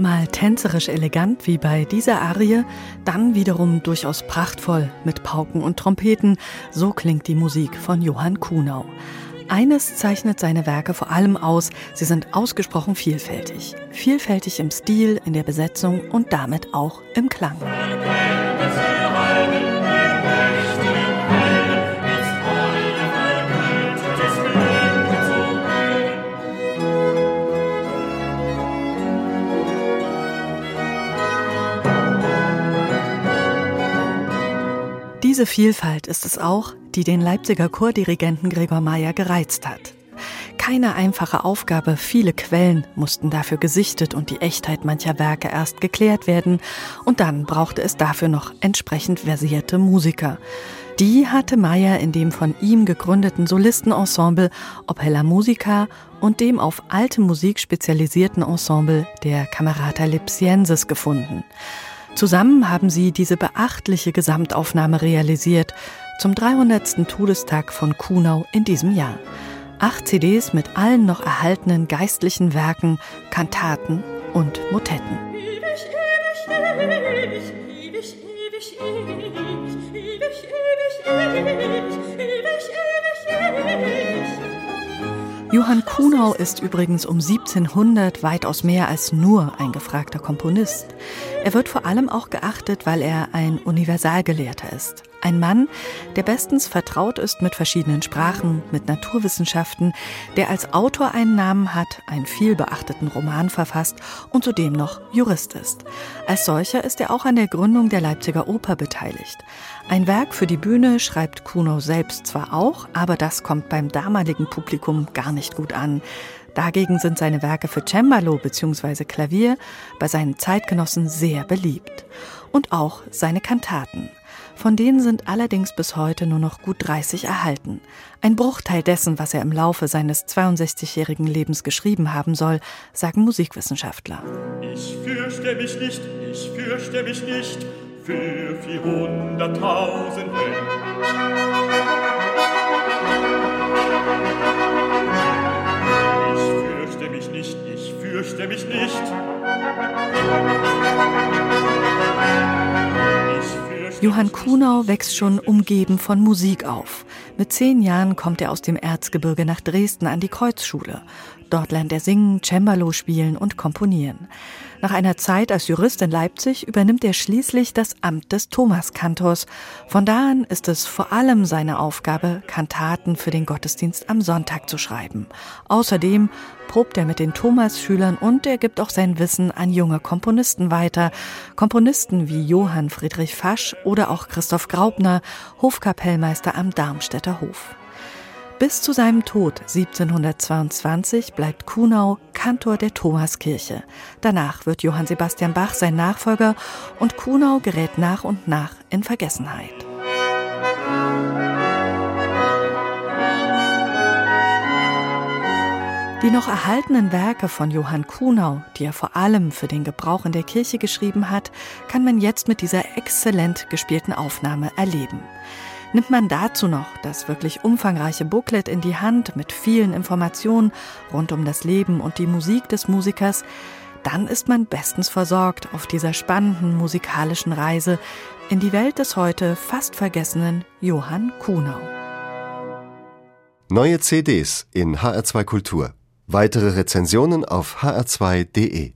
Mal tänzerisch elegant wie bei dieser Arie, dann wiederum durchaus prachtvoll mit Pauken und Trompeten. So klingt die Musik von Johann Kuhnau. Eines zeichnet seine Werke vor allem aus, sie sind ausgesprochen vielfältig. Vielfältig im Stil, in der Besetzung und damit auch im Klang. Diese Vielfalt ist es auch, die den Leipziger Chordirigenten Gregor Mayer gereizt hat. Keine einfache Aufgabe, viele Quellen mussten dafür gesichtet und die Echtheit mancher Werke erst geklärt werden, und dann brauchte es dafür noch entsprechend versierte Musiker. Die hatte Mayer in dem von ihm gegründeten Solistenensemble Opella Musica und dem auf alte Musik spezialisierten Ensemble der Camerata Lipsiensis gefunden. Zusammen haben sie diese beachtliche Gesamtaufnahme realisiert zum 300. Todestag von Kuhnau in diesem Jahr. Acht CDs mit allen noch erhaltenen geistlichen Werken, Kantaten und Motetten. Ewig, ewig, ewig, Johann Kuhnau ist übrigens um 1700 weitaus mehr als nur ein gefragter Komponist. Er wird vor allem auch geachtet, weil er ein Universalgelehrter ist. Ein Mann, der bestens vertraut ist mit verschiedenen Sprachen, mit Naturwissenschaften, der als Autor einen Namen hat, einen vielbeachteten Roman verfasst und zudem noch Jurist ist. Als solcher ist er auch an der Gründung der Leipziger Oper beteiligt. Ein Werk für die Bühne schreibt Kuno selbst zwar auch, aber das kommt beim damaligen Publikum gar nicht gut an. Dagegen sind seine Werke für Cembalo bzw. Klavier bei seinen Zeitgenossen sehr beliebt. Und auch seine Kantaten. Von denen sind allerdings bis heute nur noch gut 30 erhalten. Ein Bruchteil dessen, was er im Laufe seines 62-jährigen Lebens geschrieben haben soll, sagen Musikwissenschaftler. Ich fürchte mich nicht, ich fürchte mich nicht für 400.000 Ich Johann Kuhnau wächst schon umgeben von Musik auf. Mit zehn Jahren kommt er aus dem Erzgebirge nach Dresden an die Kreuzschule. Dort lernt er singen, Cembalo spielen und komponieren. Nach einer Zeit als Jurist in Leipzig übernimmt er schließlich das Amt des Thomaskantors. Von da an ist es vor allem seine Aufgabe, Kantaten für den Gottesdienst am Sonntag zu schreiben. Außerdem probt er mit den Thomas-Schülern und er gibt auch sein Wissen an junge Komponisten weiter. Komponisten wie Johann Friedrich Fasch oder auch Christoph Graupner, Hofkapellmeister am Darmstädter Hof. Bis zu seinem Tod 1722 bleibt Kuhnau Kantor der Thomaskirche. Danach wird Johann Sebastian Bach sein Nachfolger und Kuhnau gerät nach und nach in Vergessenheit. Die noch erhaltenen Werke von Johann Kuhnau, die er vor allem für den Gebrauch in der Kirche geschrieben hat, kann man jetzt mit dieser exzellent gespielten Aufnahme erleben. Nimmt man dazu noch das wirklich umfangreiche Booklet in die Hand mit vielen Informationen rund um das Leben und die Musik des Musikers, dann ist man bestens versorgt auf dieser spannenden musikalischen Reise in die Welt des heute fast vergessenen Johann Kuhnau. Neue CDs in HR2 Kultur. Weitere Rezensionen auf hr2.de